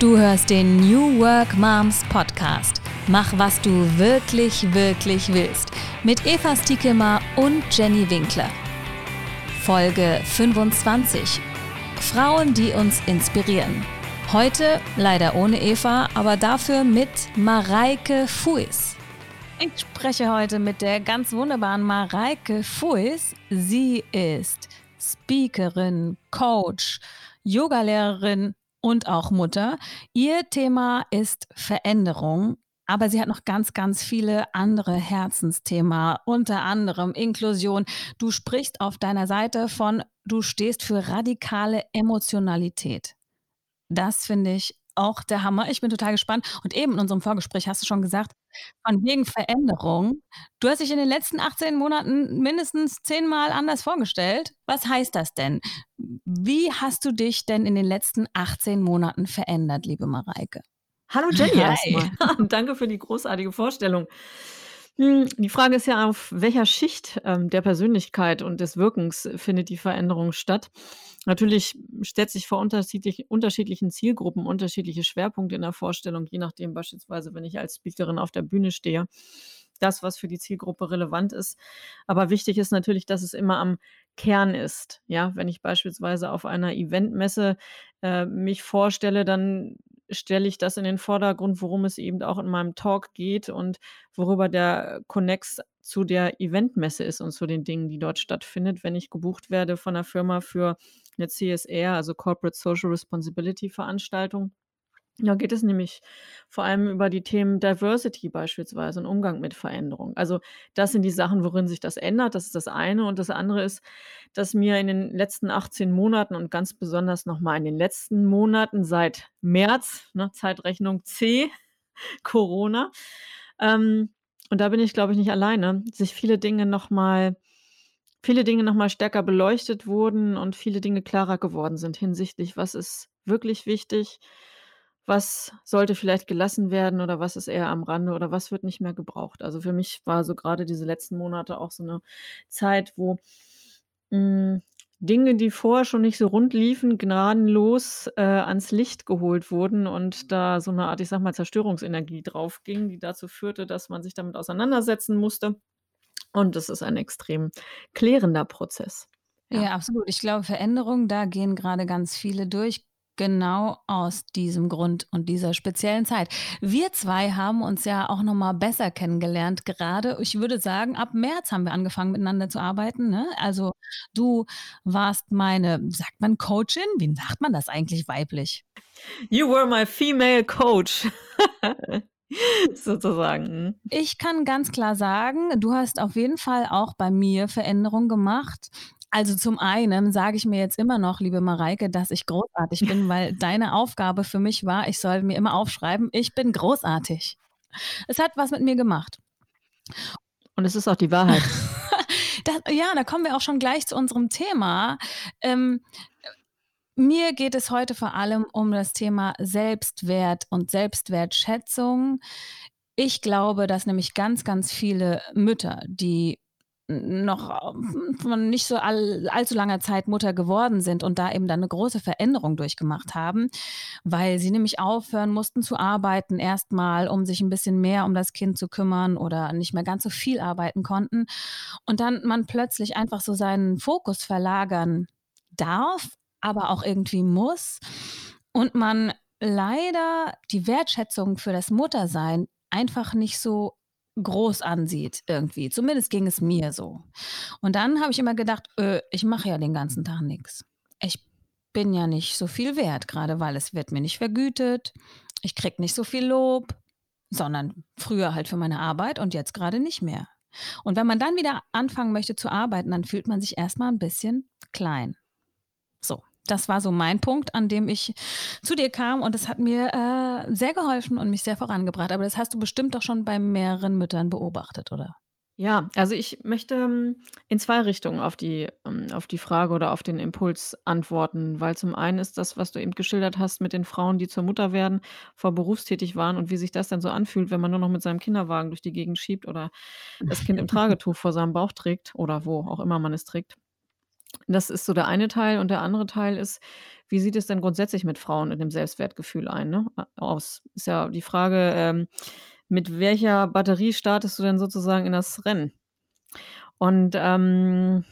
Du hörst den New Work Moms Podcast. Mach, was du wirklich, wirklich willst. Mit Eva Stiekema und Jenny Winkler. Folge 25. Frauen, die uns inspirieren. Heute leider ohne Eva, aber dafür mit Mareike Fuis. Ich spreche heute mit der ganz wunderbaren Mareike Fuis. Sie ist Speakerin, Coach, Yogalehrerin und auch Mutter. Ihr Thema ist Veränderung. Aber sie hat noch ganz, ganz viele andere Herzensthemen, unter anderem Inklusion. Du sprichst auf deiner Seite von, du stehst für radikale Emotionalität. Das finde ich auch der Hammer. Ich bin total gespannt. Und eben in unserem Vorgespräch hast du schon gesagt, von wegen Veränderung. Du hast dich in den letzten 18 Monaten mindestens zehnmal anders vorgestellt. Was heißt das denn? Wie hast du dich denn in den letzten 18 Monaten verändert, liebe Mareike? Hallo Jenny erstmal. Danke für die großartige Vorstellung. Hm, die Frage ist ja, auf welcher Schicht ähm, der Persönlichkeit und des Wirkens findet die Veränderung statt? Natürlich stellt sich vor unterschiedlich, unterschiedlichen Zielgruppen unterschiedliche Schwerpunkte in der Vorstellung, je nachdem beispielsweise, wenn ich als Speakerin auf der Bühne stehe, das, was für die Zielgruppe relevant ist. Aber wichtig ist natürlich, dass es immer am Kern ist. Ja, wenn ich beispielsweise auf einer Eventmesse äh, mich vorstelle, dann stelle ich das in den Vordergrund, worum es eben auch in meinem Talk geht und worüber der Connex zu der Eventmesse ist und zu den Dingen, die dort stattfindet. Wenn ich gebucht werde von einer Firma für eine CSR, also Corporate Social Responsibility Veranstaltung, da geht es nämlich vor allem über die Themen Diversity beispielsweise und Umgang mit Veränderung. Also das sind die Sachen, worin sich das ändert. Das ist das eine. Und das andere ist, dass mir in den letzten 18 Monaten und ganz besonders nochmal in den letzten Monaten seit März, ne, Zeitrechnung C, Corona, ähm, und da bin ich, glaube ich, nicht alleine, sich viele Dinge nochmal viele Dinge nochmal stärker beleuchtet wurden und viele Dinge klarer geworden sind hinsichtlich, was ist wirklich wichtig, was sollte vielleicht gelassen werden oder was ist eher am Rande oder was wird nicht mehr gebraucht? Also, für mich war so gerade diese letzten Monate auch so eine Zeit, wo, hm, Dinge, die vorher schon nicht so rund liefen, gnadenlos, äh, ans Licht geholt wurden und da so eine Art, ich sage mal, Zerstörungsenergie drauf ging, die dazu führte, dass man sich damit auseinandersetzen musste. Und das ist ein extrem klärender Prozess. Ja. Ja, absolut. Ich glaube, Veränderung, da gehen gerade ganz viele durch. Genau aus diesem Grund und dieser speziellen Zeit. Wir zwei haben uns ja auch noch mal besser kennengelernt gerade. Ich würde sagen, ab März haben wir angefangen miteinander zu arbeiten, ne? Also, du warst meine, sagt man Coachin? Wie sagt man das eigentlich weiblich? You were my female coach. Sozusagen. Mhm. Ich kann ganz klar sagen, du hast auf jeden Fall auch bei mir Veränderungen gemacht. Also zum einen sage ich mir jetzt immer noch, liebe Mareike, dass ich großartig bin, weil deine Aufgabe für mich war, ich soll mir immer aufschreiben, ich bin großartig. Es hat was mit mir gemacht. Und es ist auch die Wahrheit. das, ja, da kommen wir auch schon gleich zu unserem Thema. Ähm, mir geht es heute vor allem um das Thema Selbstwert und Selbstwertschätzung. Ich glaube, dass nämlich ganz, ganz viele Mütter, die noch von nicht so all, allzu langer Zeit Mutter geworden sind und da eben dann eine große Veränderung durchgemacht haben, weil sie nämlich aufhören mussten zu arbeiten erstmal, um sich ein bisschen mehr um das Kind zu kümmern oder nicht mehr ganz so viel arbeiten konnten und dann man plötzlich einfach so seinen Fokus verlagern darf, aber auch irgendwie muss und man leider die Wertschätzung für das Muttersein einfach nicht so groß ansieht irgendwie. Zumindest ging es mir so. Und dann habe ich immer gedacht, äh, ich mache ja den ganzen Tag nichts. Ich bin ja nicht so viel wert, gerade weil es wird mir nicht vergütet. Ich kriege nicht so viel Lob, sondern früher halt für meine Arbeit und jetzt gerade nicht mehr. Und wenn man dann wieder anfangen möchte zu arbeiten, dann fühlt man sich erstmal ein bisschen klein. Das war so mein Punkt, an dem ich zu dir kam und es hat mir äh, sehr geholfen und mich sehr vorangebracht. Aber das hast du bestimmt doch schon bei mehreren Müttern beobachtet, oder? Ja, also ich möchte ähm, in zwei Richtungen auf die, ähm, auf die Frage oder auf den Impuls antworten, weil zum einen ist das, was du eben geschildert hast mit den Frauen, die zur Mutter werden, vor berufstätig waren und wie sich das dann so anfühlt, wenn man nur noch mit seinem Kinderwagen durch die Gegend schiebt oder das Kind im Tragetuch vor seinem Bauch trägt oder wo auch immer man es trägt. Das ist so der eine Teil und der andere Teil ist, wie sieht es denn grundsätzlich mit Frauen und dem Selbstwertgefühl ein, ne, aus? Ist ja die Frage, ähm, mit welcher Batterie startest du denn sozusagen in das Rennen? Und, ähm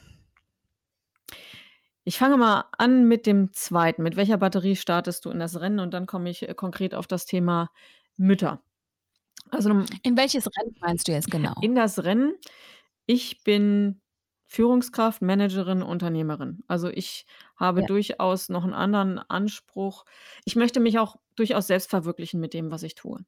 ich fange mal an mit dem zweiten. Mit welcher Batterie startest du in das Rennen? Und dann komme ich, äh, konkret auf das Thema Mütter. Also, In welches Rennen meinst du jetzt genau? In das Rennen. Ich bin Führungskraft, Managerin, Unternehmerin. Also, ich habe Ja. durchaus noch 'n anderen Anspruch. Ich möchte mich auch durchaus selbst verwirklichen mit dem, was ich tue.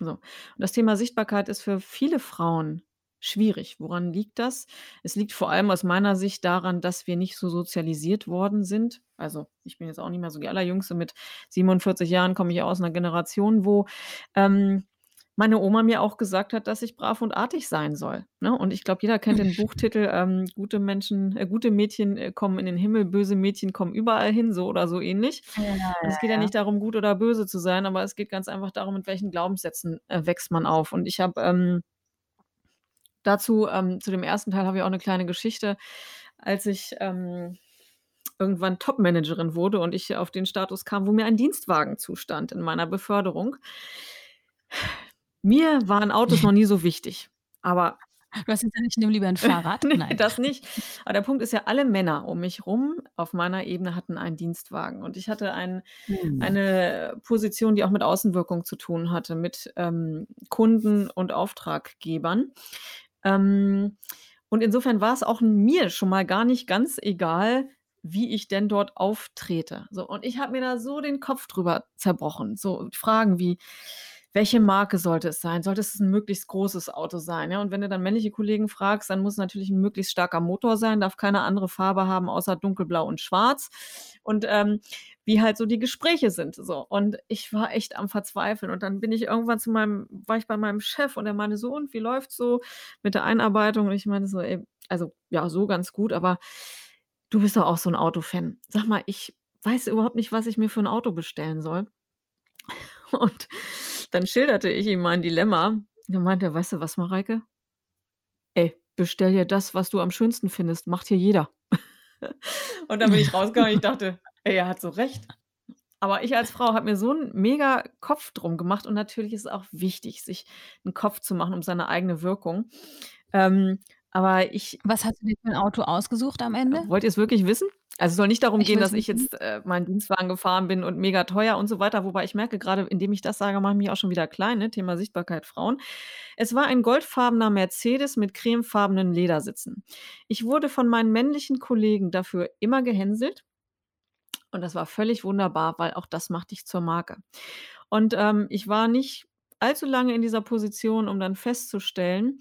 So. Und das Thema Sichtbarkeit ist für viele Frauen schwierig. Woran liegt das? Es liegt vor allem aus meiner Sicht daran, dass wir nicht so sozialisiert worden sind. Also, ich bin jetzt auch nicht mehr so die Allerjüngste. Mit 47 Jahren komme ich aus 'ner Generation, wo, ähm, meine Oma mir auch gesagt hat, dass ich brav und artig sein soll, ne? Und ich glaube, jeder kennt den Buchtitel, ähm, „Gute Menschen äh, gute Mädchen, äh, kommen in den Himmel, böse Mädchen kommen überall hin“, so oder so ähnlich. Ja, ja, es geht ja ja. nicht darum, gut oder böse zu sein, aber es geht ganz einfach darum, mit welchen Glaubenssätzen, äh, wächst man auf. Und ich habe, ähm dazu ähm, zu dem 1. Teil habe ich auch 'ne kleine Geschichte. Als ich, ähm, irgendwann Topmanagerin wurde und ich auf den Status kam, wo mir ein Dienstwagen zustand in meiner Beförderung. Mir waren Autos noch nie so wichtig, aber Du hast gesagt: „Ich nehme lieber 'n Fahrrad?“ Ne, Nein. das nicht. Aber der Punkt ist ja, alle Männer um mich rum auf meiner Ebene hatten einen Dienstwagen. Und ich hatte ein Mhm. eine Position, die auch mit Außenwirkung zu tun hatte, mit, ähm, Kunden und Auftraggebern. Ähm, und insofern war's auch mir schon mal gar nicht ganz egal, wie ich denn dort auftrete. So, und ich habe mir da so den Kopf drüber zerbrochen. So Fragen wie: „Welche Marke sollte es sein? Sollte es 'n möglichst großes Auto sein?“ Ja, und wenn du dann männliche Kollegen fragst, dann muss natürlich 'n möglichst starker Motor sein, darf keine andere Farbe haben außer dunkelblau und schwarz. Und, ähm, wie halt so die Gespräche sind, so. Und ich war echt am Verzweifeln. Und dann bin ich irgendwann zu meinem war ich bei meinem Chef und er meinte so: „Und wie läuft's so mit der Einarbeitung?“ Und ich meinte so: „Ey, also, ja, so ganz gut, aber du bist doch auch so 'n Autofan. Sag mal, ich weiß überhaupt nicht, was ich mir für 'n Auto bestellen soll.“ Und dann schilderte ich ihm mein Dilemma. Dann meinte er: „Weißt du was, Mareike? Ey, bestell dir das, was du am schönsten findest, macht hier jeder.“ Und dann bin ich rausgegangen und ich dachte: „Ey, er hat so recht.“ Aber ich als Frau habe mir so 'n mega Kopf drum gemacht und natürlich ist es auch wichtig, sich 'n Kopf zu machen um seine eigene Wirkung. Ähm, aber ich Was hast du dir für 'n Auto ausgesucht am Ende? Wollt ihr's wirklich wissen? Also, es soll nicht darum Ich gehen, dass ich jetzt, äh, meinen Dienstwagen gefahren bin und mega teuer und so weiter, wobei ich merke grade, indem ich das sage, mache ich mich auch schon wieder klein, ne, Thema Sichtbarkeit Frauen. Es war ein goldfarbener Mercedes mit cremefarbenen Ledersitzen. Ich wurde von meinen männlichen Kollegen dafür immer gehänselt. Und das war völlig wunderbar, weil auch das macht dich zur Marke. Und, ähm, ich war nicht allzu lange in dieser Position, um dann festzustellen,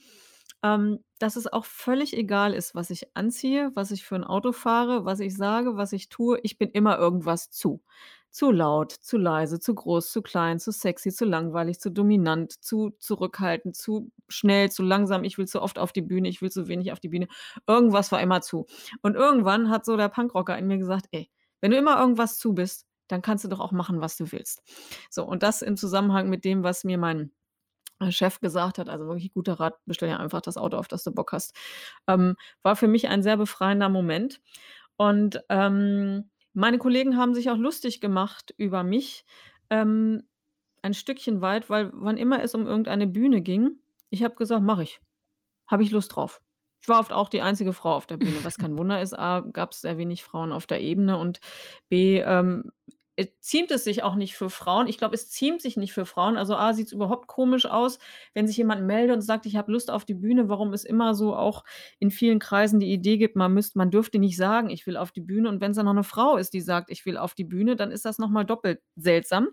ähm, dass es auch völlig egal ist, was ich anziehe, was ich für 'n Auto fahre, was ich sage, was ich tue. Ich bin immer irgendwas zu. Zu laut, zu leise, zu groß, zu klein, zu sexy, zu langweilig, zu dominant, zu zurückhaltend, zu schnell, zu langsam. Ich will zu oft auf die Bühne, ich will zu wenig auf die Bühne. Irgendwas war immer zu. Und irgendwann hat so der Punkrocker in mir gesagt: „Ey, wenn du immer irgendwas zu bist, dann kannst du doch auch machen, was du willst.“ So, und das im Zusammenhang mit dem, was mir mein, Chef gesagt hat, also wirklich guter Rat: „Bestell dir einfach das Auto, auf das du Bock hast.“ Ähm, war für mich ein sehr befreiender Moment. Und, ähm, meine Kollegen haben sich auch lustig gemacht über mich, ähm, ein Stückchen weit, weil wann immer es um irgendeine Bühne ging, ich habe gesagt: „Mache ich. Habe ich Lust drauf.“ Ich war oft auch die einzige Frau auf der Bühne, was kein Wunder ist. A, gab's sehr wenig Frauen auf der Ebene und B, ähm, äh, ziemt es sich auch nicht für Frauen. Ich glaube, es ziemt sich nicht für Frauen. Also, A, sieht's überhaupt komisch aus, wenn sich jemand meldet und sagt: „Ich habe Lust auf die Bühne“, warum es immer so auch in vielen Kreisen die Idee gibt, man müsst man dürfte nicht sagen: „Ich will auf die Bühne.“ Und wenn's dann noch 'ne Frau ist, die sagt: „Ich will auf die Bühne“, dann ist das noch mal doppelt seltsam.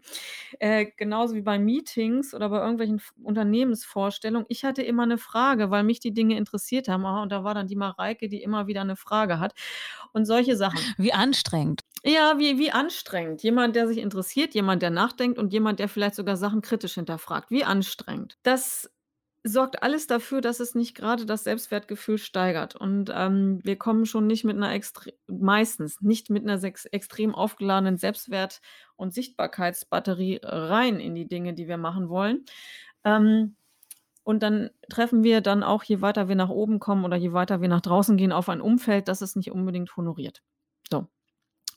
Äh, genauso wie bei Meetings oder bei irgendwelchen Unternehmensvorstellungen. Ich hatte immer 'ne Frage, weil mich die Dinge interessiert haben. Ah, und da war dann die Mareike, die immer wieder 'ne Frage hat und solche Sachen. Wie anstrengend. Ja, wie wie anstrengend. Jemand, der sich interessiert, jemand, der nachdenkt und jemand, der vielleicht sogar Sachen kritisch hinterfragt. Wie anstrengend. Das sorgt alles dafür, dass es nicht grade das Selbstwertgefühl steigert. Und, ähm, wir kommen schon nicht mit 'ner extre meistens nicht mit 'ner sex extrem aufgeladenen Selbstwert und Sichtbarkeitsbatterie rein in die Dinge, die wir machen wollen. Ähm, und dann treffen wir dann auch, je weiter wir nach oben kommen oder je weiter wir nach draußen gehen, auf ein Umfeld, das es nicht unbedingt honoriert. So.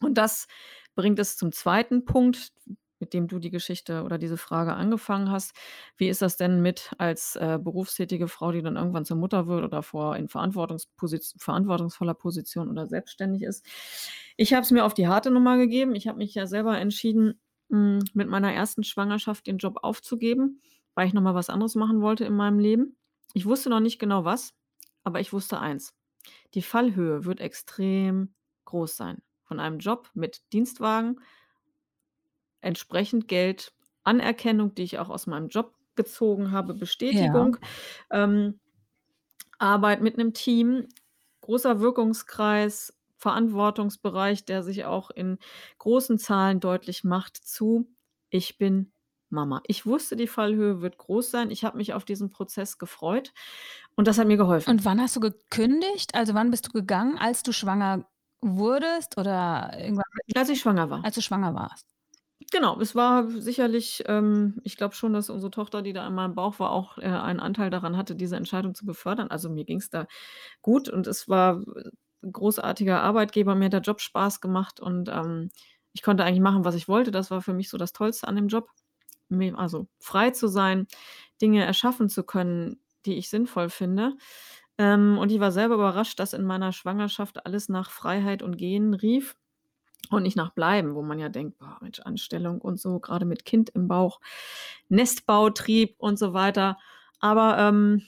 Und das bringt es zum zweiten Punkt, mit dem du die Geschichte oder diese Frage angefangen hast. Wie ist das denn mit als, äh, berufstätige Frau, die dann irgendwann zur Mutter wird oder vor in Verantwortungsposiz verantwortungsvoller Position oder selbstständig ist? Ich habe es mir auf die harte Nummer gegeben. Ich habe mich ja selber entschieden, hm, mit meiner ersten Schwangerschaft den Job aufzugeben, weil ich noch mal was anderes machen wollte in meinem Leben. Ich wusste noch nicht genau was, aber ich wusste eins: Die Fallhöhe wird extrem groß sein von einem Job mit Dienstwagen entsprechend Geld, Anerkennung, die ich auch aus meinem Job gezogen habe, Ja. Bestätigung, ähm, Arbeit mit 'nem Team, großer Wirkungskreis, Verantwortungsbereich, der sich auch in großen Zahlen deutlich macht zu: „Ich bin Mama.“ Ich wusste, die Fallhöhe wird groß sein. Ich habe mich auf diesen Prozess gefreut und das hat mir geholfen. Und wann hast du gekündigt? Also, wann bist du gegangen, als du schwanger wurdest oder irgendwann Als ich schwanger war. als du schwanger warst? Genau, es war sicherlich ähm, ich glaube schon, dass unsere Tochter, die da in meinem Bauch war, auch, äh, einen Anteil daran hatte, diese Entscheidung zu befördern. Also, mir ging's da gut und es war, äh, 'n großartiger Arbeitgeber. Mir hat der Job Spaß gemacht und, ähm, ich konnte eigentlich machen, was ich wollte. Das war für mich so das Tollste an dem Job. Also, frei zu sein, Dinge erschaffen zu können, die ich sinnvoll finde. Ähm, und ich war selber überrascht, dass in meiner Schwangerschaft alles nach Freiheit und Gehen rief und nicht nach Bleiben, wo man ja denkt: „Boah, Mensch, Anstellung und so, grade mit Kind im Bauch, Nestbautrieb und so weiter.“ Aber, ähm,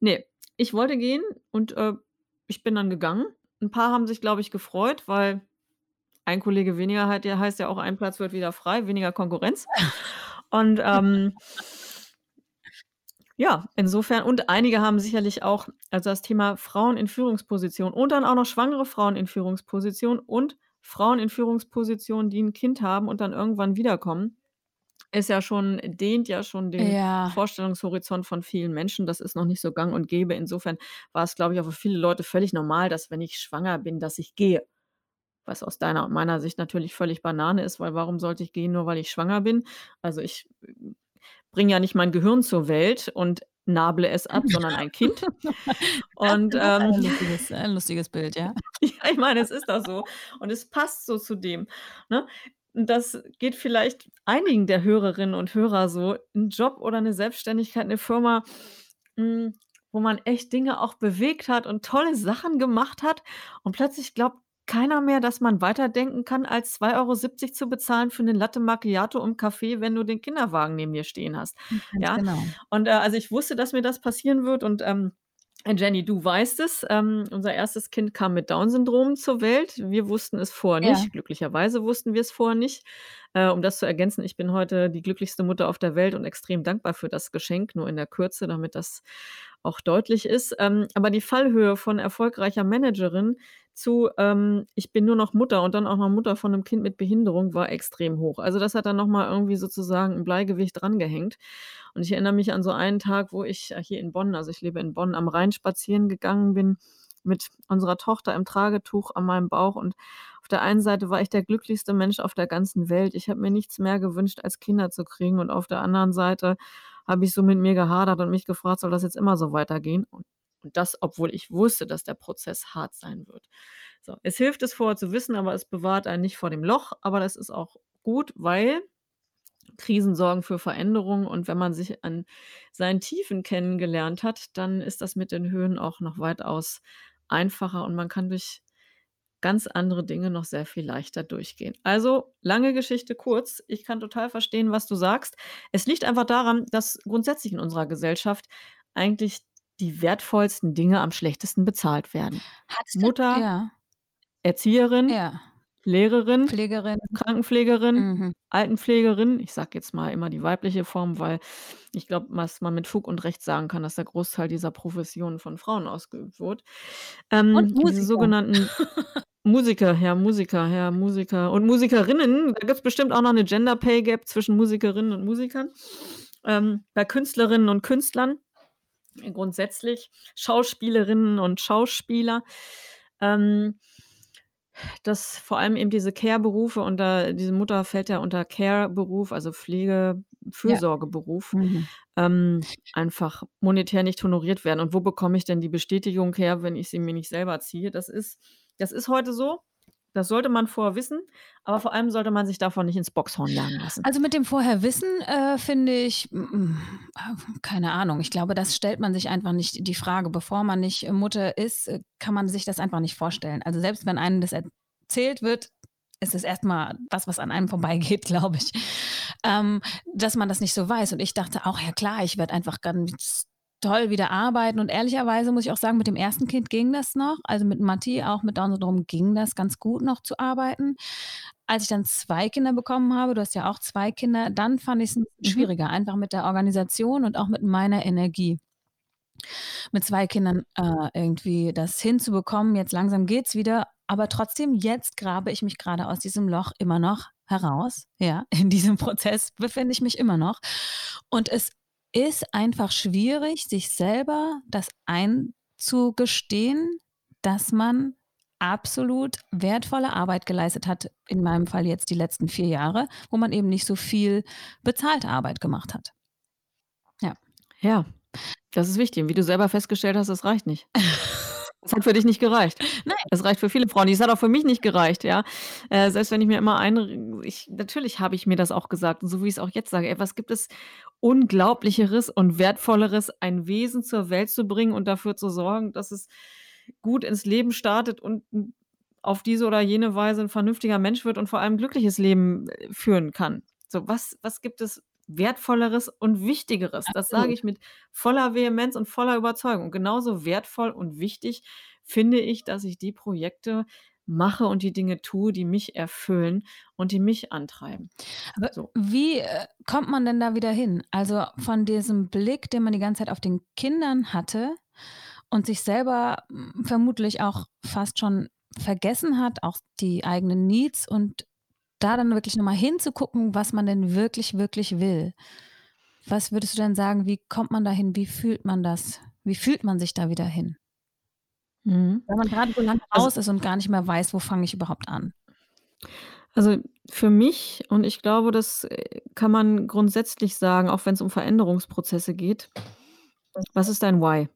ne, ich wollte gehen und, äh, ich bin dann gegangen. 'N paar haben sich, glaube ich, gefreut, weil ein Kollege weniger hat ja heißt ja auch, ein Platz wird wieder frei, weniger Konkurrenz. Und, ähm ja, insofern und einige haben sicherlich auch also, das Thema Frauen in Führungspositionen und dann auch noch schwangere Frauen in Führungspositionen und Frauen in Führungspositionen, die 'n Kind haben und dann irgendwann wiederkommen, ist ja schon dehnt ja schon den Ja. Vorstellungshorizont von vielen Menschen. Das ist noch nicht so gang und gäbe. Insofern war es, glaube ich, auch für viele Leute völlig normal, dass, wenn ich schwanger bin, dass ich gehe. Was aus deiner und meiner Sicht natürlich völlig Banane ist, weil warum sollte ich gehen, nur weil ich schwanger bin? Also, ich, bringe ja nicht mein Gehirn zur Welt und nable es ab, sondern ein Kind. Und, ähm ein lustiges ein lustiges Bild, ja. Ja, ich meine, es ist doch so und es passt so zu dem, ne? Das geht vielleicht einigen der Hörerinnen und Hörer so. 'N Job oder 'ne Selbstständigkeit, 'ne Firma, hm, wo man echt Dinge auch bewegt hat und tolle Sachen gemacht hat und plötzlich glaubt keiner mehr, dass man weiterdenken kann, als 2,70 € zu bezahlen für 'ne Latte Macchiato im Café, wenn du den Kinderwagen neben dir stehen hast, Hm, ganz ja? genau. Und, äh, also, ich wusste, dass mir das passieren wird und, ähm, Jenny, du weißt es, ähm, unser 1. Kind kam mit Down-Syndrom zur Welt. Wir wussten es vorher Ja. nicht. Glücklicherweise wussten wir's vorher nicht. Äh, um das zu ergänzen, ich bin heute die glücklichste Mutter auf der Welt und extrem dankbar für das Geschenk, nur in der Kürze, damit das auch deutlich ist. Ähm, aber die Fallhöhe von erfolgreicher Managerin zu, ähm: „Ich bin nur noch Mutter“ und dann auch noch Mutter von 'nem Kind mit Behinderung, war extrem hoch. Also, das hat dann noch mal irgendwie sozusagen 'n Bleigewicht drangehängt. Und ich erinnere mich an so einen Tag, wo ich, äh, hier in Bonn also, ich lebe in Bonn, am Rhein spazieren gegangen bin mit unserer Tochter im Tragetuch an meinem Bauch und auf der einen Seite war ich der glücklichste Mensch auf der ganzen Welt. Ich habe mir nichts mehr gewünscht, als Kinder zu kriegen und auf der anderen Seite habe ich so mit mir gehadert und mich gefragt: „Soll das jetzt immer so weitergehen?“ Und das, obwohl ich wusste, dass der Prozess hart sein wird. So, es hilft, es vorher zu wissen, aber es bewahrt einen nicht vor dem Loch, aber das ist auch gut, weil Krisen sorgen für Veränderung und wenn man sich an seinen Tiefen kennengelernt hat, dann ist das mit den Höhen auch noch weitaus einfacher und man kann durch ganz andere Dinge noch sehr viel leichter durchgehen. Also, lange Geschichte kurz, ich kann total verstehen, was du sagst. Es liegt einfach daran, dass grundsätzlich in unserer Gesellschaft eigentlich die wertvollsten Dinge am schlechtesten bezahlt werden. Du Mutter, ja. Erzieherin, Ja. Lehrerin, Pflegerin. Krankenpflegerin, Mhm. Altenpflegerin. Ich sage jetzt mal immer die weibliche Form, weil ich glaube, was man mit Fug und Recht sagen kann, dass der Großteil dieser Professionen von Frauen ausgeübt wird. Und Ähm, diese Musiker. sogenannten Musiker, ja, Musiker, ja, Musiker und Musikerinnen. Da gibt's bestimmt auch noch 'ne Gender Pay Gap zwischen Musikerinnen und Musikern. Ähm, bei Künstlerinnen und Künstlern grundsätzlich, Schauspielerinnen und Schauspieler. Ähm, dass vor allem eben diese Care-Berufe unter diese Mutter fällt ja unter Care-Beruf, also Pflege Ja. Fürsorgeberuf, Mhm. ähm, einfach monetär nicht honoriert werden. Und wo bekomme ich denn die Bestätigung her, wenn ich sie mir nicht selber ziehe? Das ist das ist heute so. Das sollte man vorher wissen, aber vor allem sollte man sich davon nicht ins Boxhorn jagen lassen. Also, mit dem vorher wissen, äh, finde ich, hm, keine Ahnung. Ich glaube, das stellt man sich einfach nicht die Frage. Bevor man nicht Mutter ist, äh, kann man sich das einfach nicht vorstellen. Also, selbst wenn einem das erzählt wird, ist es erst mal was, was an einem vorbeigeht, glaube ich, ähm, dass man das nicht so weiß. Und ich dachte auch: „Ja klar, ich werde einfach ganz toll wieder arbeiten.“ Und ehrlicherweise muss ich auch sagen, mit dem ersten Kind ging das noch. Also, mit Matti, auch mit Down-Syndrom, ging das ganz gut noch zu arbeiten. Als ich dann 2 Kinder bekommen habe du hast ja auch 2 Kinder, dann fand 'n bisschen Mhm. schwieriger, einfach mit der Organisation und auch mit meiner Energie. Mit 2 Kindern, äh, irgendwie das hinzubekommen. Jetzt langsam geht's wieder, aber trotzdem, jetzt grabe ich mich grade aus diesem Loch immer noch heraus. Ja, in diesem Prozess befinde ich mich immer noch. Und es ist einfach schwierig, sich selber das einzugestehen, dass man absolut wertvolle Arbeit geleistet hat, in meinem Fall jetzt die letzten 4 Jahre, wo man eben nicht so viel bezahlte Arbeit gemacht hat. Ja. Ja, das ist wichtig. Und wie du selber festgestellt hast, das reicht nicht. Es hat für dich nicht gereicht. Nein. Es reicht für viele Frauen nicht. Es hat auch für mich nicht gereicht, ja. Äh, selbst wenn ich mir immer ein ich natürlich habe ich mir das auch gesagt und so wie ich's auch jetzt sage: „Ey, was gibt es Unglaublicheres und Wertvolleres, ein Wesen zur Welt zu bringen und dafür zu sorgen, dass es gut ins Leben startet und auf diese oder jene Weise 'n vernünftiger Mensch wird und vor allem 'n glückliches Leben, äh, führen kann.“ So, was was gibt es Wertvolleres und Wichtigeres? Das sage Absolut. ich mit voller Vehemenz und voller Überzeugung. Genauso wertvoll und wichtig finde ich, dass ich die Projekte mache und die Dinge tue, die mich erfüllen und die mich antreiben. Aber So. wie, äh, kommt man denn da wieder hin? Also, von diesem Blick, den man die ganze Zeit auf den Kindern hatte und sich selber, hm, vermutlich auch fast schon vergessen hat, auch die eigenen Needs und da dann wirklich noch mal hinzugucken, was man denn wirklich, wirklich will. Was würdest du denn sagen, wie kommt man dahin? Wie fühlt man das? Wie fühlt man sich da wieder hin? Mhm. Wenn man grade so lange Also raus ist und gar nicht mehr weiß, wo fange ich überhaupt an? Also, für mich und ich glaube, das, äh, kann man grundsätzlich sagen, auch wenn's um Veränderungsprozesse geht: Was ist dein Why?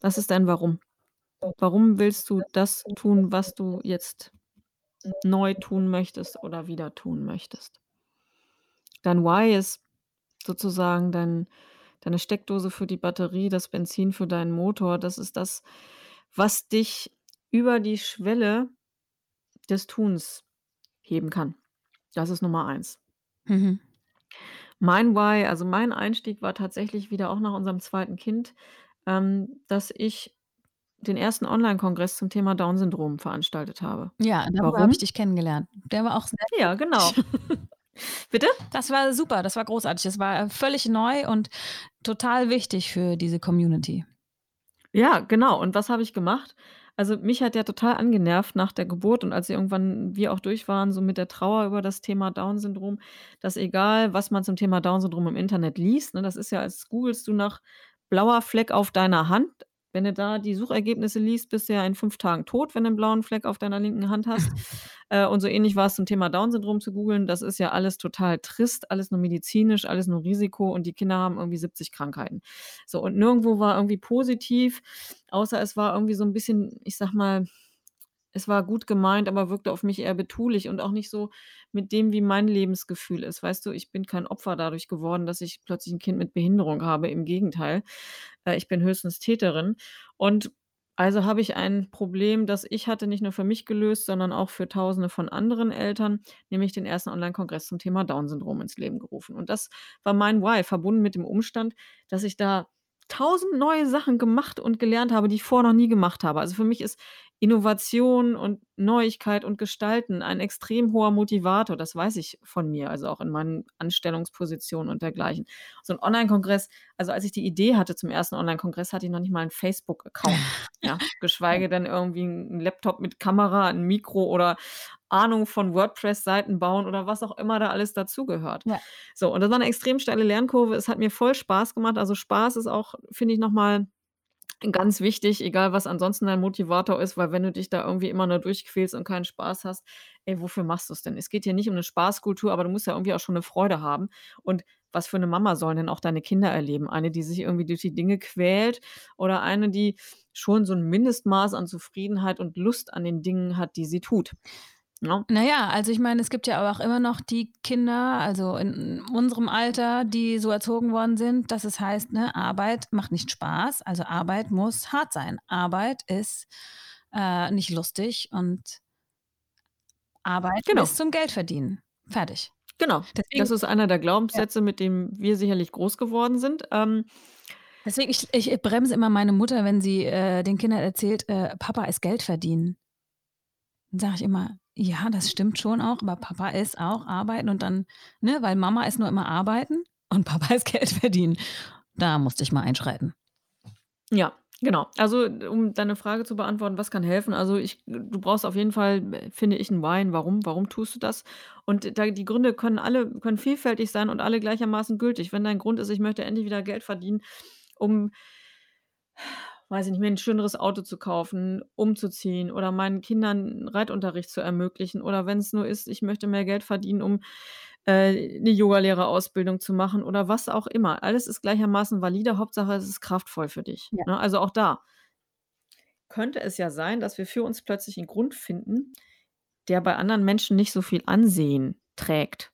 Was ist dein Warum? Warum willst du das tun, was du jetzt neu tun möchtest oder wieder tun möchtest? Dein Why ist sozusagen dein deine Steckdose für die Batterie, das Benzin für deinen Motor. Das ist das, was dich über die Schwelle des Tuns heben kann. Das ist Nummer 1. Mhm. Mein Why also, mein Einstieg war tatsächlich wieder auch nach unserem 2. Kind, ähm, dass ich den 1. Onlinekongress zum Thema Down-Syndrom veranstaltet habe. Ja, darüber habe ich dich kennengelernt. Der war auch sehr Ja, genau. Bitte? Das war super, das war großartig. Das war, äh, völlig neu und total wichtig für diese Community. Ja, genau. Und was habe ich gemacht? Also, mich hat der total angenervt nach der Geburt und als irgendwann wir auch durch waren, so mit der Trauer über das Thema Down-Syndrom, dass egal, was man zum Thema Down-Syndrom im Internet liest, ne, das ist ja als googelst du nach blauer Fleck auf deiner Hand. Wenn du da die Suchergebnisse liest, bist du ja in 5 Tagen tot, wenn du 'n blauen Fleck auf deiner linken Hand hast. Äh, und so ähnlich war's zum Thema Down-Syndrom zu googeln. Das ist ja alles total trist, alles nur medizinisch, alles nur Risiko und die Kinder haben irgendwie 70 Krankheiten. So, und nirgendwo war irgendwie positiv, außer es war irgendwie so 'n bisschen, ich sage mal es war gut gemeint, aber wirkte auf mich eher betulich und auch nicht so mit dem, wie mein Lebensgefühl ist. Weißt du, ich bin kein Opfer dadurch geworden, dass ich plötzlich 'n Kind mit Behinderung habe, im Gegenteil. Äh, ich bin höchstens Täterin. Und also habe ich ein Problem, das ich hatte, nicht nur für mich gelöst, sondern auch für Tausende von anderen Eltern, nämlich den 1. Onlinekongress zum Thema Down-Syndrom ins Leben gerufen. Und das war mein Why, verbunden mit dem Umstand, dass ich da 1.000 neue Sachen gemacht und gelernt habe, die ich vorher noch nie gemacht habe. Also, für mich ist Innovation und Neuigkeit und Gestalten ein extrem hoher Motivator. Das weiß ich von mir, also auch in meinen Anstellungspositionen und dergleichen. So 'n Onlinekongress also, als ich die Idee hatte zum 1. Onlinekongress, hatte ich noch nicht mal 'n Facebook-Account, ja, geschweige denn irgendwie 'n 'n Laptop mit Kamera, 'n Mikro oder Ahnung von WordPress-Seiten bauen oder was auch immer da alles dazugehört. Ja. So, und das war 'ne extrem steile Lernkurve. Es hat mir voll Spaß gemacht. Also, Spaß ist auch, finde ich, noch mal ganz wichtig, egal was ansonsten dein Motivator ist, weil wenn du dich da irgendwie immer nur durchquälst und keinen Spaß hast, ey, wofür machst du's denn? Es geht hier nicht um 'ne Spaßkultur, aber du musst ja irgendwie auch schon 'ne Freude haben. Und was für 'ne Mama sollen denn auch deine Kinder erleben? Eine, die sich irgendwie durch die Dinge quält oder eine, die schon so 'n Mindestmaß an Zufriedenheit und Lust an den Dingen hat, die sie tut, ne? Na ja, also ich meine, es gibt ja aber auch immer noch die Kinder, also in unserem Alter, die so erzogen worden sind, dass es heißt, ne, Arbeit macht nicht Spaß, also Arbeit muss hart sein. Arbeit ist, äh, nicht lustig und Arbeiten Genau. ist zum Geldverdienen. Fertig. Genau. Das Deswegen ist einer der ja. Glaubenssätze, mit dem wir sicherlich groß geworden sind. Ähm Deswegen, ich ich bremse immer meine Mutter, wenn sie, äh, den Kindern erzählt, äh, Papa ist Geld verdienen. Dann sage ich immer: „Ja, das stimmt schon auch, aber Papa ist auch arbeiten und dann“ ne, weil Mama ist nur immer arbeiten und Papa ist Geld verdienen. Da musste ich mal einschreiten. Ja, genau. Also, um deine Frage zu beantworten, was kann helfen? Also, ich du brauchst auf jeden Fall, finde ich, 'n Why, 'n Warum. Warum tust du das? Und da die Gründe können alle können vielfältig sein und alle gleichermaßen gültig. Wenn dein Grund ist: „Ich möchte endlich wieder Geld verdienen, um“ weiß ich nicht, mir 'n schöneres Auto zu kaufen, umzuziehen oder meinen Kindern Reitunterricht zu ermöglichen oder wenn's nur ist, ich möchte mehr Geld verdienen, um, äh, 'ne Yogalehrerausbildung zu machen oder was auch immer. Alles ist gleichermaßen valide, Hauptsache es ist kraftvoll für dich, Ja. ne? Also, auch da könnte es ja sein, dass wir für uns plötzlich 'n Grund finden, der bei anderen Menschen nicht so viel Ansehen trägt.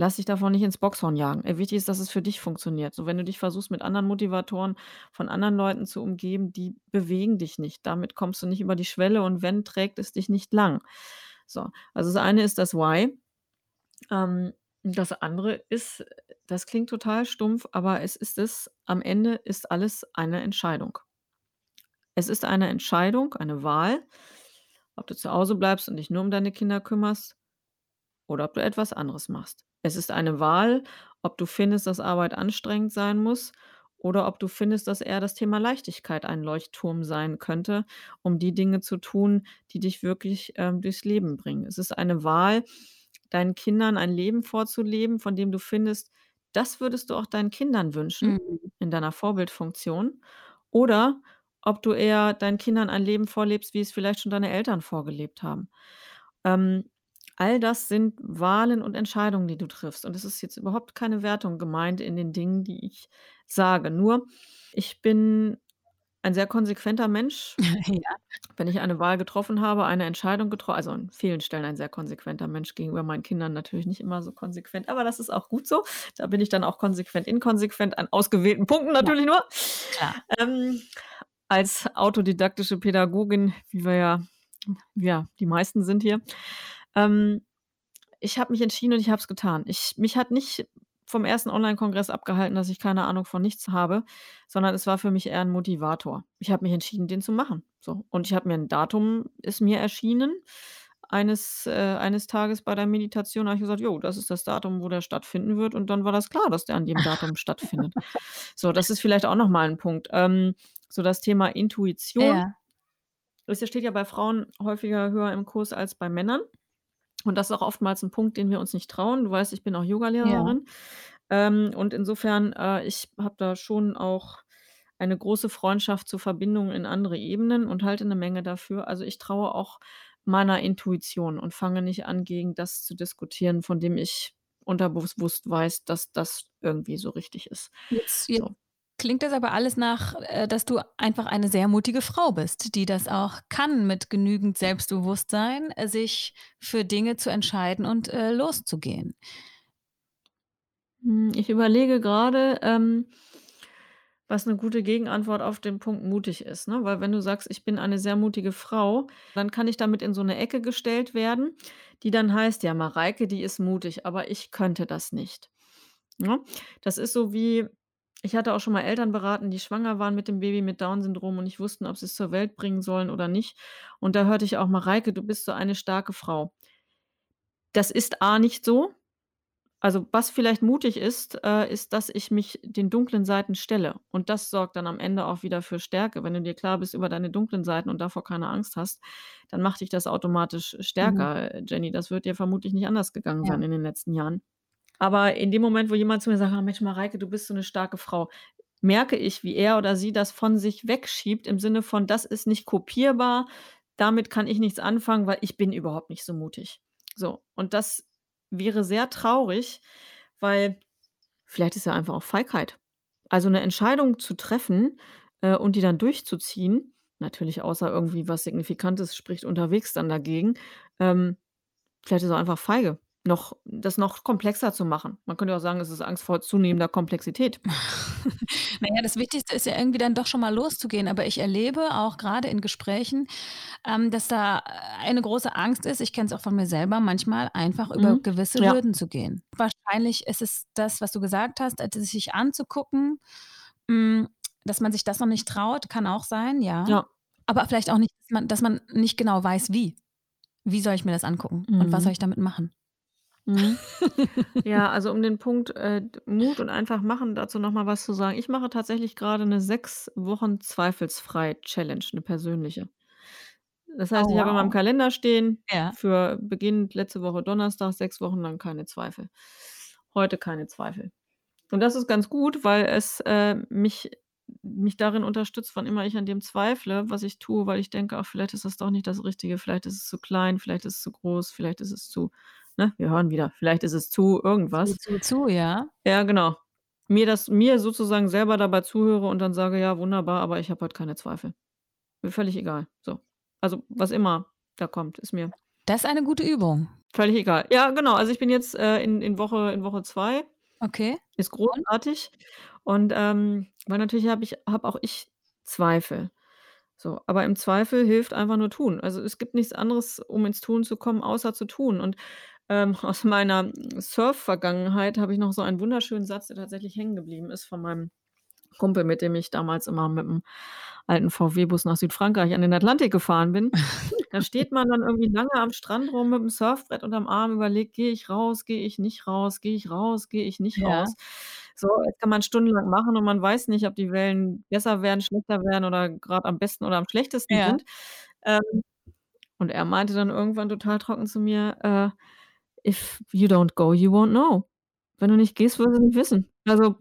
Lass dich davon nicht ins Bockshorn jagen. Wichtig ist, dass es für dich funktioniert. So, wenn du dich versuchst, mit anderen Motivatoren von anderen Leuten zu umgeben, die bewegen dich nicht. Damit kommst du nicht über die Schwelle und wenn, trägt es dich nicht lang. So, also das eine ist das Why. Ähm, das andere ist das klingt total stumpf, aber es ist es am Ende ist alles eine Entscheidung. Es ist eine Entscheidung, eine Wahl, ob du zu Hause bleibst und dich nur um deine Kinder kümmerst oder ob du etwas anderes machst. Es ist eine Wahl, ob du findest, dass Arbeit anstrengend sein muss oder ob du findest, dass eher das Thema Leichtigkeit ein Leuchtturm sein könnte, um die Dinge zu tun, die dich wirklich, ähm, durchs Leben bringen. Es ist eine Wahl, deinen Kindern ein Leben vorzuleben, von dem du findest, das würdest du auch deinen Kindern wünschen Mhm. in deiner Vorbildfunktion oder ob du eher deinen Kindern ein Leben vorlebst, wie es vielleicht schon deine Eltern vorgelebt haben. Ähm, all das sind Wahlen und Entscheidungen, die du triffst. Und es ist jetzt überhaupt keine Wertung gemeint in den Dingen, die ich sage. Nur, ich bin ein sehr konsequenter Mensch. Ja. Wenn ich eine Wahl getroffen habe, eine Entscheidung getro also an vielen Stellen ein sehr konsequenter Mensch, gegenüber meinen Kindern natürlich nicht immer so konsequent, aber das ist auch gut so. Da bin ich dann auch konsequent inkonsequent, an ausgewählten Punkten Ja. natürlich nur. Klar. Ähm, als autodidaktische Pädagogin, wie wir ja ja, die meisten sind hier. Ähm, ich habe mich entschieden und ich habe es getan. Ich mich hat nicht vom 1. Onlinekongress abgehalten, dass ich keine Ahnung von nichts habe, sondern es war für mich eher 'n Motivator. Ich habe mich entschieden, den zu machen, so. Und ich habe mir 'n Datum ist mir erschienen eines äh, eines Tages bei der Meditation habe ich gesagt: „Jo, das ist das Datum, wo der stattfinden wird.“ Und dann war das klar, dass der an dem Datum stattfindet. So, das ist vielleicht auch noch mal 'n Punkt. Ähm, so das Thema Intuition. Ja. Das steht ja bei Frauen häufiger höher im Kurs als bei Männern. Und das ist auch oftmals 'n Punkt, den wir uns nicht trauen. Du weißt, ich bin auch Ja. Yogalehrerin. Ähm, und insofern, äh, ich habe da schon auch eine große Freundschaft zu Verbindungen in andere Ebenen und halte 'ne Menge dafür. Also, ich traue auch meiner Intuition und fange nicht an, gegen das zu diskutieren, von dem ich unterbewusst weiß, dass das irgendwie so richtig ist. Jetzt jetzt So. Klingt das aber alles nach äh, dass du einfach eine sehr mutige Frau bist, die das auch kann mit genügend Selbstbewusstsein, äh, sich für Dinge zu entscheiden und, äh, loszugehen. Hm, ich überlege grade, ähm was 'ne gute Gegenantwort auf den Punkt mutig ist, ne? Weil wenn du sagst: „Ich bin eine sehr mutige Frau“, dann kann ich damit in so 'ne Ecke gestellt werden, die dann heißt: „Ja, Mareike, die ist mutig, aber ich könnte das nicht“, ne? Das ist so wie ich hatte auch schon mal Eltern beraten, die schwanger waren mit dem Baby mit Down-Syndrom und nicht wussten, ob sie's zur Welt bringen sollen oder nicht. Und da hörte ich auch: „Mareike, du bist so eine starke Frau.“ Das ist A nicht so. Also, was vielleicht mutig ist, äh, ist, dass ich mich den dunklen Seiten stelle. Und das sorgt dann am Ende auch wieder für Stärke. Wenn du dir klar bist über deine dunklen Seiten und davor keine Angst hast, dann macht dich das automatisch Mhm. stärker, äh, Jenny. Das wird dir vermutlich nicht anders gegangen Ja. sein in den letzten Jahren. Aber in dem Moment, wo jemand zu mir sagt: „Ah Mensch, Mareike, du bist so 'ne starke Frau“, merke ich, wie er oder sie das von sich wegschiebt im Sinne von: „Das ist nicht kopierbar. Damit kann ich nichts anfangen, weil ich bin überhaupt nicht so mutig.“ So, und das wäre sehr traurig, weil vielleicht ist ja einfach auch Feigheit. Also 'ne Entscheidung zu treffen, äh, und die dann durchzuziehen, natürlich außer irgendwie was Signifikantes spricht unterwegs dann dagegen, ähm, vielleicht ist er einfach feige, noch das noch komplexer zu machen. Man könnte auch sagen, es ist Angst vor zunehmender Komplexität. Na ja, das Wichtigste ist ja irgendwie dann doch schon mal loszugehen, aber ich erlebe auch grade in Gesprächen, ähm, dass da, eine große Angst ist ich kenne es auch von mir selber, manchmal einfach über Mhm. gewisse Ja. Hürden zu gehen. Wahrscheinlich ist es das, was du gesagt hast, äh, sich anzugucken, hm, dass man sich das noch nicht traut, kann auch sein, ja. Ja. Aber vielleicht auch nicht, dass man dass man nicht genau weiß, wie. Wie soll ich mir das angucken und was soll Mhm. ich damit machen? Mhm. Ja, also um den Punkt, äh, Mut und einfach machen, dazu noch mal was zu sagen. Ich mache tatsächlich grade 'ne 6 Wochen Zweifelsfrei-Challenge, 'ne persönliche. Das Oh, heißt, ich habe in meinem. Kalender stehen, Ja. für beginnend letzte Woche Donnerstag, 6 Wochen lang keine Zweifel. Heute keine Zweifel. Und das ist ganz gut, weil es, äh, mich mich darin unterstützt, wann immer ich an dem zweifle, was ich tue, weil ich denke: „Ach, vielleicht ist das doch nicht das Richtige, vielleicht ist es zu klein, vielleicht ist es zu groß, vielleicht ist es zu“ ne, wir hören wieder, vielleicht ist es zu Zu, irgendwas. zu, zu, ja. Ja, genau. Mir das mir sozusagen selber dabei zuhöre und dann sage: „Ja, wunderbar, aber ich habe heute keine Zweifel.“ Mir völlig egal, so. Also, was immer da kommt, ist mir Das ist eine gute Übung. völlig egal. Ja, genau. Also, ich bin jetzt, äh, in in Woche in Woche 2. Okay. Ist großartig und, ähm weil natürlich habe ich habe auch ich Zweifel. So, aber im Zweifel hilft einfach nur tun. Also, es gibt nichts anderes, um ins Tun zu kommen, außer zu tun. Und, ähm, aus meiner Surf-Vergangenheit habe ich noch so einen wunderschönen Satz, der tatsächlich hängen geblieben ist von meinem Kumpel, mit dem ich damals immer mit'm alten VW-Bus nach Südfrankreich an den Atlantik gefahren bin. Da steht man dann irgendwie lange am Strand rum mit'm Surfbrett unterm Arm, überlegt: „Gehe ich raus, gehe ich nicht raus, gehe ich raus, gehe ich nicht Ja. raus?“ So, das kann man stundenlang machen und man weiß nicht, ob die Wellen besser werden, schlechter werden oder grad am besten oder am schlechtesten Ja. sind. Ähm, und er meinte dann irgendwann total trocken zu mir, äh: „If you don't go, you won't know.“ Wenn du nicht gehst, wirst du's nicht wissen. Also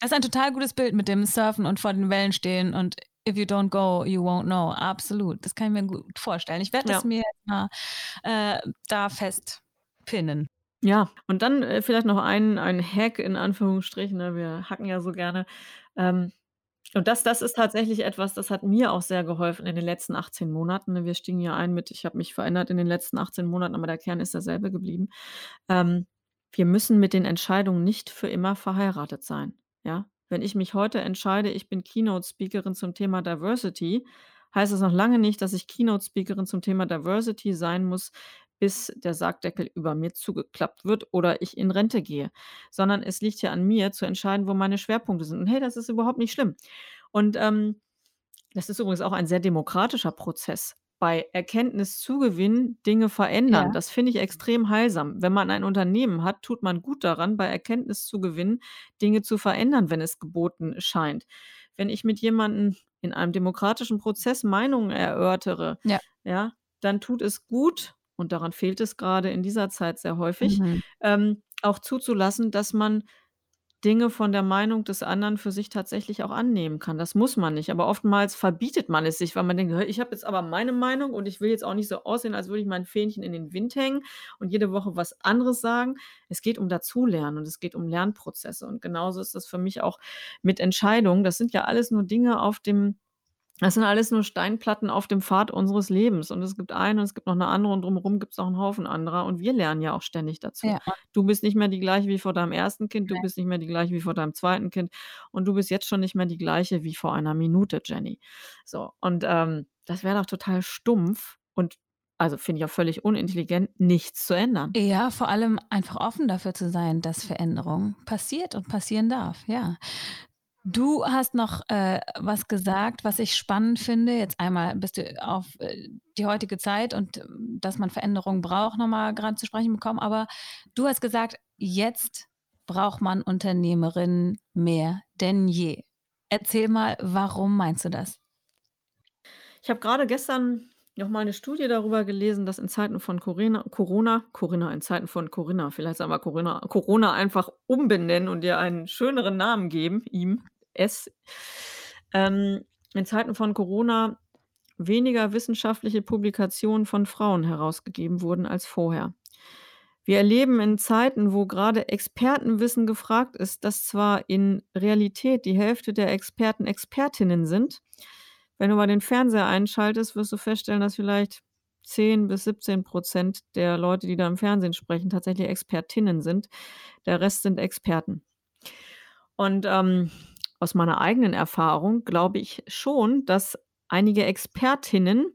Das ist ein total gutes Bild mit dem Surfen und vor den Wellen stehen und „If you don't go, you won't know.“ Absolut, das kann ich mir gut vorstellen. Ich werde das Ja. mir mal, äh, da fest pinnen. Ja, und dann, äh, vielleicht noch ein ein Hack in Anführungsstrichen, ne? Wir hacken ja so gerne. Ähm, und das das ist tatsächlich etwas, das hat mir auch sehr geholfen in den letzten 18 Monaten? Wir stiegen ja ein mit: „Ich habe mich verändert in den letzten 18 Monaten“, aber der Kern ist derselbe geblieben. Ähm, wir müssen mit den Entscheidungen nicht für immer verheiratet sein, ja? Wenn ich mich heute entscheide, ich bin Keynote-Speakerin zum Thema Diversity, heißt das noch lange nicht, dass ich Keynote-Speakerin zum Thema Diversity sein muss, bis der Sargdeckel über mir zugeklappt wird oder ich in Rente gehe. Sondern es liegt ja an mir zu entscheiden, wo meine Schwerpunkte sind. Und hey, das ist überhaupt nicht schlimm. Und, ähm, das ist übrigens auch ein sehr demokratischer Prozess. Bei Erkenntniszugewinn Dinge verändern. Ja. Das finde ich extrem heilsam. Wenn man ein Unternehmen hat, tut man gut daran, bei Erkenntniszugewinn Dinge zu verändern, wenn es geboten scheint. Wenn ich mit jemandem in einem demokratischen Prozess Meinungen erörtere, Ja. ja, dann tut es gut, und daran fehlt es grade in dieser Zeit sehr häufig, Mhm. ähm, auch zuzulassen, dass man Dinge von der Meinung des anderen für sich tatsächlich auch annehmen kann. Das muss man nicht, aber oftmals verbietet man es sich, weil man denkt: „Hä, ich habe jetzt aber meine Meinung und ich will jetzt auch nicht so aussehen, als würde ich mein Fähnchen in den Wind hängen und jede Woche was anderes sagen.“ Es geht um Dazulernen und es geht um Lernprozesse. Und genauso ist das für mich auch mit Entscheidungen. Das sind ja alles nur Dinge auf dem das sind alles nur Steinplatten auf dem Pfad unseres Lebens. Und es gibt eine und es gibt noch 'ne andere und drumherum gibt's auch 'n Haufen anderer und wir lernen ja auch ständig dazu. Ja. Du bist nicht mehr die Gleiche wie vor deinem 1. Kind, du Ne. bist nicht mehr die Gleiche wie vor deinem 2. Kind und du bist jetzt schon nicht mehr die Gleiche wie vor einer Minute, Jenny. So, und, ähm, das wäre doch total stumpf und also, finde ich auch völlig unintelligent, nichts zu ändern. Ja, vor allem einfach offen dafür zu sein, dass Veränderung passiert und passieren darf, ja. Du hast noch, äh, was gesagt, was ich spannend finde. Jetzt einmal bist du auf, äh, die heutige Zeit und, ähm, dass man Veränderung braucht, noch mal grad zu sprechen bekommen. Aber du hast gesagt: „Jetzt braucht man Unternehmerinnen mehr denn je.“ Erzähl mal, warum meinst du das? Ich habe grade gestern noch mal 'ne Studie darüber gelesen, dass in Zeiten von Corena Corona Corinna, in Zeiten von Corinna, vielleicht sollen wir Corinna Corona einfach umbenennen und ihr einen schöneren Namen geben, ihm, es. Ähm, in Zeiten von Corona weniger wissenschaftliche Publikationen von Frauen herausgegeben wurden als vorher. Wir erleben in Zeiten, wo gerade Expertenwissen gefragt ist, dass zwar in Realität die Hälfte der Experten Expertinnen sind. Wenn du mal den Fernseher einschaltest, wirst du feststellen, dass vielleicht 10 bis 17% der Leute, die da im Fernsehen sprechen, tatsächlich Expertinnen sind. Der Rest sind Experten. Und, ähm, aus meiner eigenen Erfahrung glaube ich schon, dass einige Expertinnen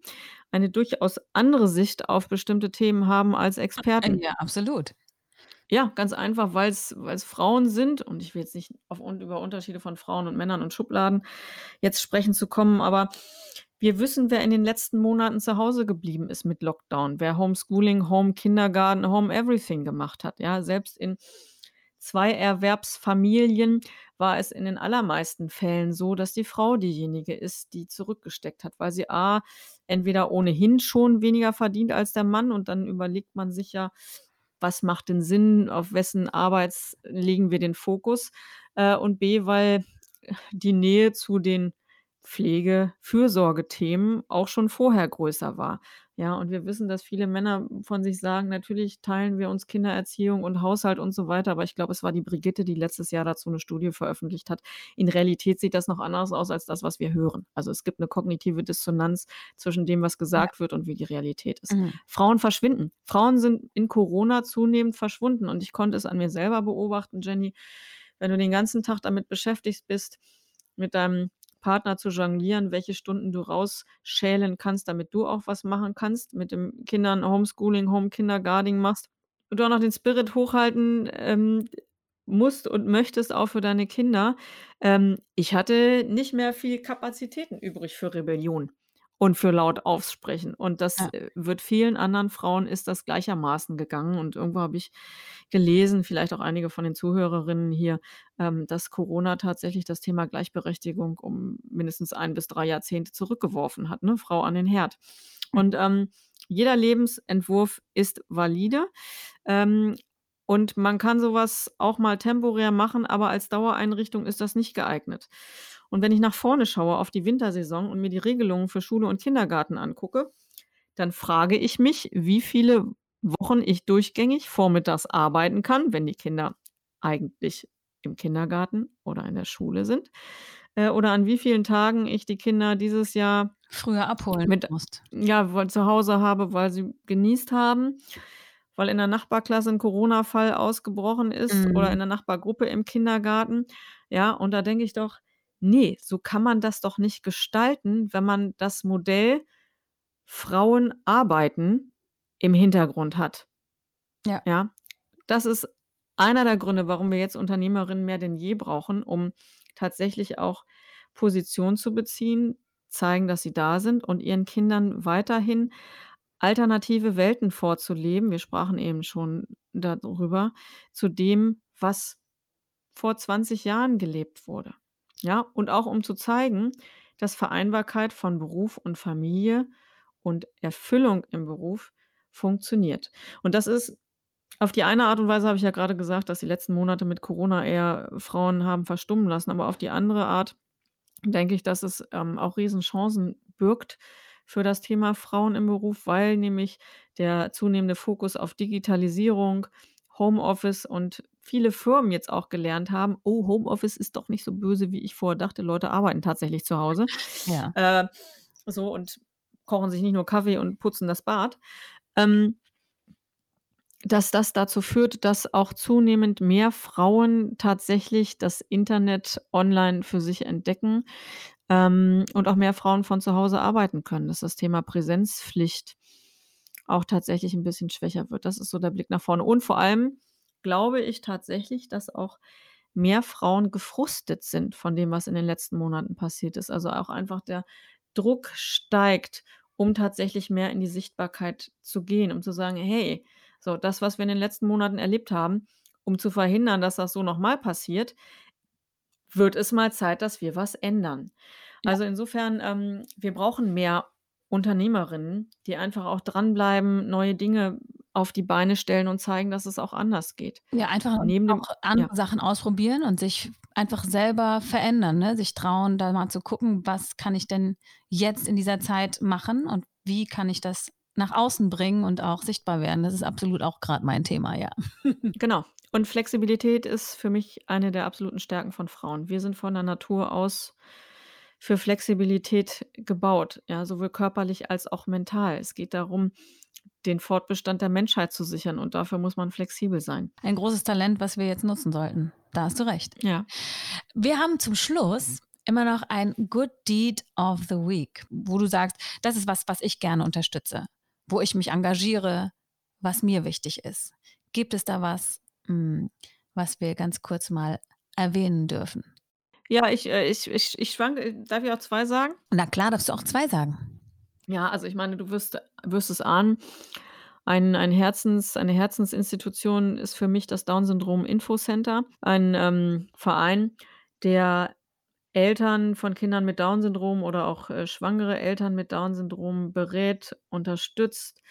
eine durchaus andere Sicht auf bestimmte Themen haben als Experten. Ja, absolut. Ja, ganz einfach, weil's weil's Frauen sind und ich will jetzt nicht auf über Unterschiede von Frauen und Männern und Schubladen jetzt sprechen zu kommen, aber wir wissen, wer in den letzten Monaten zu Hause geblieben ist mit Lockdown, wer Homeschooling, Home Kindergarten, Home Everything gemacht hat, ja? Selbst in Zweierwerbsfamilien war es in den allermeisten Fällen so, dass die Frau diejenige ist, die zurückgesteckt hat, weil sie A entweder ohnehin schon weniger verdient als der Mann und dann überlegt man sich ja, was macht denn Sinn, auf wessen Arbeits legen wir den Fokus, äh, und B, weil die Nähe zu den Pflege-Fürsorgethemen auch schon vorher größer war. Ja, und wir wissen, dass viele Männer von sich sagen: „Natürlich teilen wir uns Kindererziehung und Haushalt und so weiter“, aber ich glaube, es war die Brigitte, die letztes Jahr dazu 'ne Studie veröffentlicht hat. In Realität sieht das noch anders aus als das, was wir hören. Also, es gibt 'ne kognitive Dissonanz zwischen dem, was Ja. gesagt wird und wie die Realität ist. Mhm. Frauen verschwinden. Frauen sind in Corona zunehmend verschwunden und ich konnte es an mir selber beobachten, Jenny. Wenn du den ganzen Tag damit beschäftigt bist, mit deinem Partner zu jonglieren, welche Stunden du rausschälen kannst, damit du auch was machen kannst, mit den Kindern Homeschooling, Home Kindergarten machst und du auch noch den Spirit hochhalten, ähm, musst und möchtest auch für deine Kinder. Ähm, ich hatte nicht mehr viel Kapazitäten übrig für Rebellion und für laut aufsprechen und das, Ja. äh, wird vielen anderen Frauen ist das gleichermaßen gegangen und irgendwo habe ich gelesen, vielleicht auch einige von den Zuhörerinnen hier, ähm, dass Corona tatsächlich das Thema Gleichberechtigung um mindestens 1 bis 3 Jahrzehnte zurückgeworfen hat, ne? Frau an den Herd. Hm. Und, ähm, jeder Lebensentwurf ist valide, ähm, und man kann so was auch mal temporär machen, aber als Dauereinrichtung ist das nicht geeignet. Und wenn ich nach vorne schaue auf die Wintersaison und mir die Regelungen für Schule und Kindergarten angucke, dann frage ich mich, wie viele Wochen ich durchgängig vormittags arbeiten kann, wenn die Kinder eigentlich im Kindergarten oder in der Schule sind, äh, oder an wie vielen Tagen ich die Kinder dieses Jahr Früher abholen mit musst. ja, weil zu Hause habe, weil sie genießt haben, weil in der Nachbarklasse 'n Corona-Fall ausgebrochen ist oder Mhm. in der Nachbargruppe im Kindergarten. Ja, und da denke ich doch: „Ne, so kann man das doch nicht gestalten, wenn man das Modell Frauen arbeiten im Hintergrund hat.“ Ja. Ja, das ist einer der Gründe, warum wir jetzt Unternehmerinnen mehr denn je brauchen, um tatsächlich auch Position zu beziehen, zeigen, dass sie da sind und ihren Kindern weiterhin alternative Welten vorzuleben. Wir sprachen eben schon da drüber, zu dem, was vor 20 Jahren gelebt wurde. Ja, und auch um zu zeigen, dass Vereinbarkeit von Beruf und Familie und Erfüllung im Beruf funktioniert. Und das ist auf die eine Art und Weise habe ich ja grade gesagt, dass die letzten Monate mit Corona eher Frauen haben verstummen lassen, aber auf die andere Art denke ich, dass es, ähm, auch Riesenchancen birgt für das Thema Frauen im Beruf, weil nämlich der zunehmende Fokus auf Digitalisierung, Homeoffice und viele Firmen jetzt auch gelernt haben: „Oh, Homeoffice ist doch nicht so böse, wie ich vorher dachte.“ Leute arbeiten tatsächlich zu Hause, Ja. äh, so und kochen sich nicht nur Kaffee und putzen das Bad. Ähm dass das dazu führt, dass auch zunehmend mehr Frauen tatsächlich das Internet online für sich entdecken, ähm, und auch mehr Frauen von zu Hause arbeiten können, dass das Thema Präsenzpflicht auch tatsächlich 'n bisschen schwächer wird. Das ist so der Blick nach vorne. Und vor allem glaube ich tatsächlich, dass auch mehr Frauen gefrustet sind von dem, was in den letzten Monaten passiert ist. Also, auch einfach der Druck steigt, um tatsächlich mehr in die Sichtbarkeit zu gehen, um zu sagen: „Hey, so das, was wir in den letzten Monaten erlebt haben, um zu verhindern, dass das so noch mal passiert, wird es mal Zeit, dass wir was ändern.“ Ja. Also, insofern, ähm, wir brauchen mehr Unternehmerinnen, die einfach auch dranbleiben, neue Dinge auf die Beine stellen und zeigen, dass es auch anders geht. Ja, einfach Neben dem auch andere ja. Sachen ausprobieren und sich einfach selber verändern, ne? Sich trauen, da mal zu gucken, was kann ich denn jetzt in dieser Zeit machen und wie kann ich das nach außen bringen und auch sichtbar werden. Das ist absolut auch gerade mein Thema, ja. Genau. Und Flexibilität ist für mich eine der absoluten Stärken von Frauen. Wir sind von der Natur aus für Flexibilität gebaut, ja, sowohl körperlich als auch mental. Es geht darum, den Fortbestand der Menschheit zu sichern und dafür muss man flexibel sein. Ein großes Talent, was wir jetzt nutzen sollten. Da hast du recht. Ja. Wir haben zum Schluss immer noch ein Good Deed of the Week, wo du sagst, das ist was, was ich gerne unterstütze, wo ich mich engagiere, was mir wichtig ist. Gibt es da was, was wir ganz kurz mal erwähnen dürfen? Ja, ich, äh, ich ich ich schwanke darf ich auch 2 sagen? Na klar, darfst du auch 2 sagen. Ja, also ich meine, du wirst wirst es ahnen, ein ein Herzens eine Herzensinstitution ist für mich das Down-Syndrom-Infocenter, ein, ähm, Verein, der Eltern von Kindern mit Down-Syndrom oder auch, äh, schwangere Eltern mit Down-Syndrom berät, unterstützt,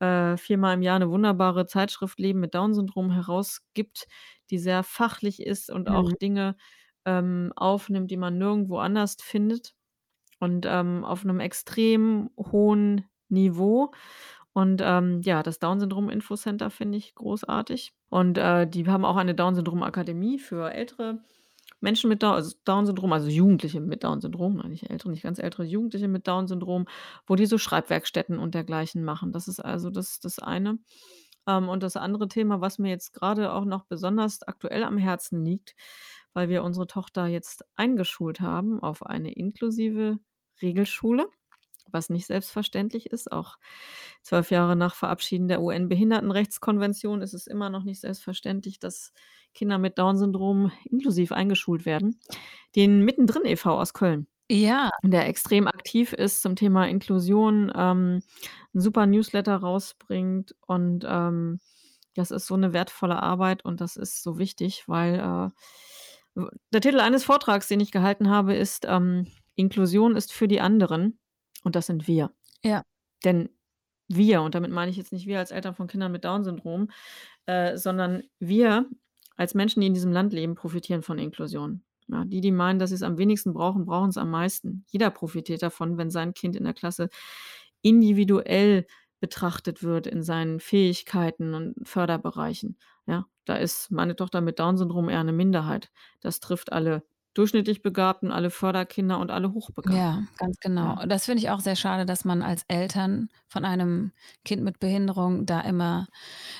äh, viermal im Jahr eine wunderbare Zeitschrift „Leben mit Down-Syndrom“ herausgibt, die sehr fachlich ist und auch Mhm. Dinge, ähm, aufnimmt, die man nirgendwo anders findet und, ähm, auf einem extrem hohen Niveau. Und, ähm, ja, das Down-Syndrom-Infocenter finde ich großartig. Und, äh, die haben auch eine Down-Syndrom-Akademie für ältere Menschen mit Down also Down-Syndrom, also Jugendliche mit Down-Syndrom, nicht ältere, nicht ganz ältere, Jugendliche mit Down-Syndrom, wo die so Schreibwerkstätten und dergleichen machen. Das ist also das das eine. Ähm, und das andere Thema, was mir jetzt gerade auch noch besonders aktuell am Herzen liegt, weil wir unsere Tochter jetzt eingeschult haben auf eine inklusive Regelschule, was nicht selbstverständlich ist. Auch 12 Jahre nach Verabschieden der UN-Behindertenrechtskonvention ist es immer noch nicht selbstverständlich, dass Kinder mit Down-Syndrom inklusiv eingeschult werden. Den Mittendrin e.V. aus Köln, Ja. der extrem aktiv ist zum Thema Inklusion, ähm, 'n super Newsletter rausbringt und, ähm, das ist so eine wertvolle Arbeit und das ist so wichtig, weil, äh der Titel eines Vortrags, den ich gehalten habe, ist, ähm: „Inklusion ist für die anderen“, und das sind wir. Ja. Denn wir, und damit meine ich jetzt nicht wir als Eltern von Kindern mit Down-Syndrom, äh, sondern wir als Menschen, die in diesem Land leben, profitieren von Inklusion. Ja, die, die meinen, dass sie's am wenigsten brauchen, brauchen's am meisten. Jeder profitiert davon, wenn sein Kind in der Klasse individuell betrachtet wird in seinen Fähigkeiten und Förderbereichen, ja? Da ist meine Tochter mit Down-Syndrom eher 'ne Minderheit. Das trifft alle durchschnittlich Begabten, alle Förderkinder und alle Ja, Hochbegabten. ganz genau. Ja. Und das finde ich auch sehr schade, dass man als Eltern von einem Kind mit Behinderung da immer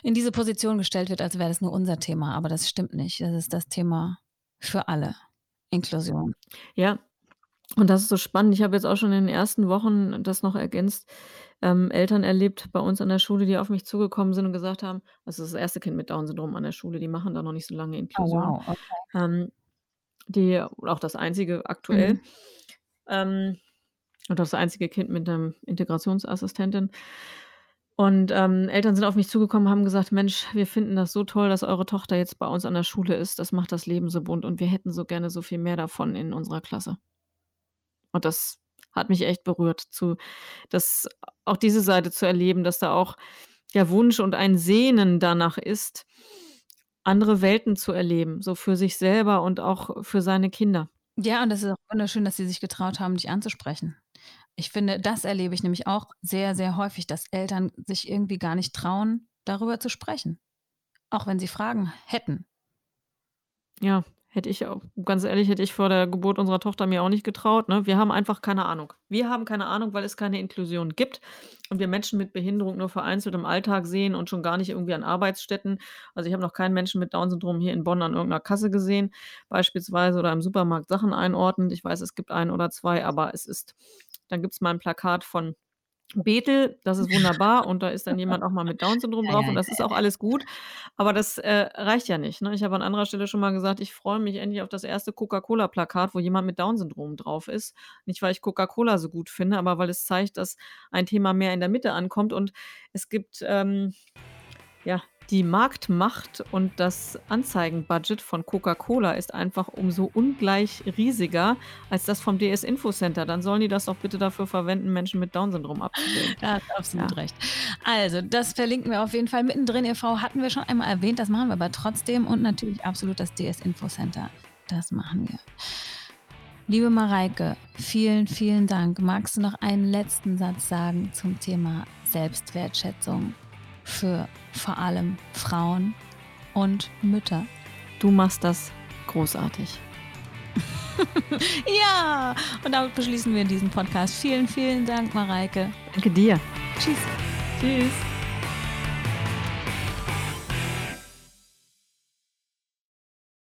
in diese Position gestellt wird, als wäre das nur unser Thema, aber das stimmt nicht. Das ist das Thema für alle, Inklusion. Ja, und das ist so spannend. Ich habe jetzt auch schon in den ersten Wochen das noch ergänzt, ähm, Eltern erlebt bei uns an der Schule, die auf mich zugekommen sind und gesagt haben das ist das 1. Kind mit Down-Syndrom an der Schule, die machen da noch nicht so lange Oh Inklusion. wow, okay. Ähm, die auch das einzige aktuell, Mhm. ähm, und das einzige Kind mit 'nem Integrationsassistentin. Und, ähm, Eltern sind auf mich zugekommen, haben gesagt: „Mensch, wir finden das so toll, dass eure Tochter jetzt bei uns an der Schule ist. Das macht das Leben so bunt und wir hätten so gerne so viel mehr davon in unserer Klasse.“ Und das hat mich echt berührt, zu das auch diese Seite zu erleben, dass da auch der Wunsch und ein Sehnen danach ist, andere Welten zu erleben, so für sich selber und auch für seine Kinder. Ja, und das ist auch wunderschön, dass sie sich getraut haben, dich anzusprechen. Ich finde, das erlebe ich nämlich auch sehr, sehr häufig, dass Eltern sich irgendwie gar nicht trauen, darüber zu sprechen, auch wenn sie Fragen hätten. Ja, hätte ich auch ganz ehrlich, hätte ich vor der Geburt unserer Tochter mir auch nicht getraut, ne? Wir haben einfach keine Ahnung. Wir haben keine Ahnung, weil es keine Inklusion gibt und wir Menschen mit Behinderung nur vereinzelt im Alltag sehen und schon gar nicht irgendwie an Arbeitsstätten. Also, ich habe noch keinen Menschen mit Down-Syndrom hier in Bonn an irgend 'ner Kasse gesehen, beispielsweise oder im Supermarkt Sachen einordnend. Ich weiß, es gibt 1 oder 2, aber es ist dann gibt's mal 'n Plakat von Bethel, das ist wunderbar und da ist dann jemand auch mal mit Down-Syndrom drauf und das ist auch alles gut, aber das, äh, reicht ja nicht, ne? Ich habe an anderer Stelle schon mal gesagt: „Ich freue mich endlich auf das erste Coca-Cola-Plakat, wo jemand mit Down-Syndrom drauf ist.“ Nicht, weil ich Coca-Cola so gut finde, aber weil es zeigt, dass ein Thema mehr in der Mitte ankommt und es gibt, ähm ja, die Marktmacht und das Anzeigenbudget von Coca-Cola ist einfach umso ungleich riesiger als das vom DS Info Center. Dann sollen die das doch bitte dafür verwenden, Menschen mit Down-Syndrom abzubilden. Da hast du absolut ja. recht. Also, das verlinken wir auf jeden Fall. Mittendrin e.V. hatten wir schon einmal erwähnt, das machen wir aber trotzdem. Und natürlich absolut das DS Info Center. Das machen wir. Liebe Mareike, vielen, vielen Dank. Magst du noch einen letzten Satz sagen zum Thema Selbstwertschätzung? Für vor allem Frauen und Mütter. Du machst das großartig. ja, und damit beschließen wir diesen Podcast. Vielen, vielen Dank, Mareike. Danke dir. Tschüss. Tschüss.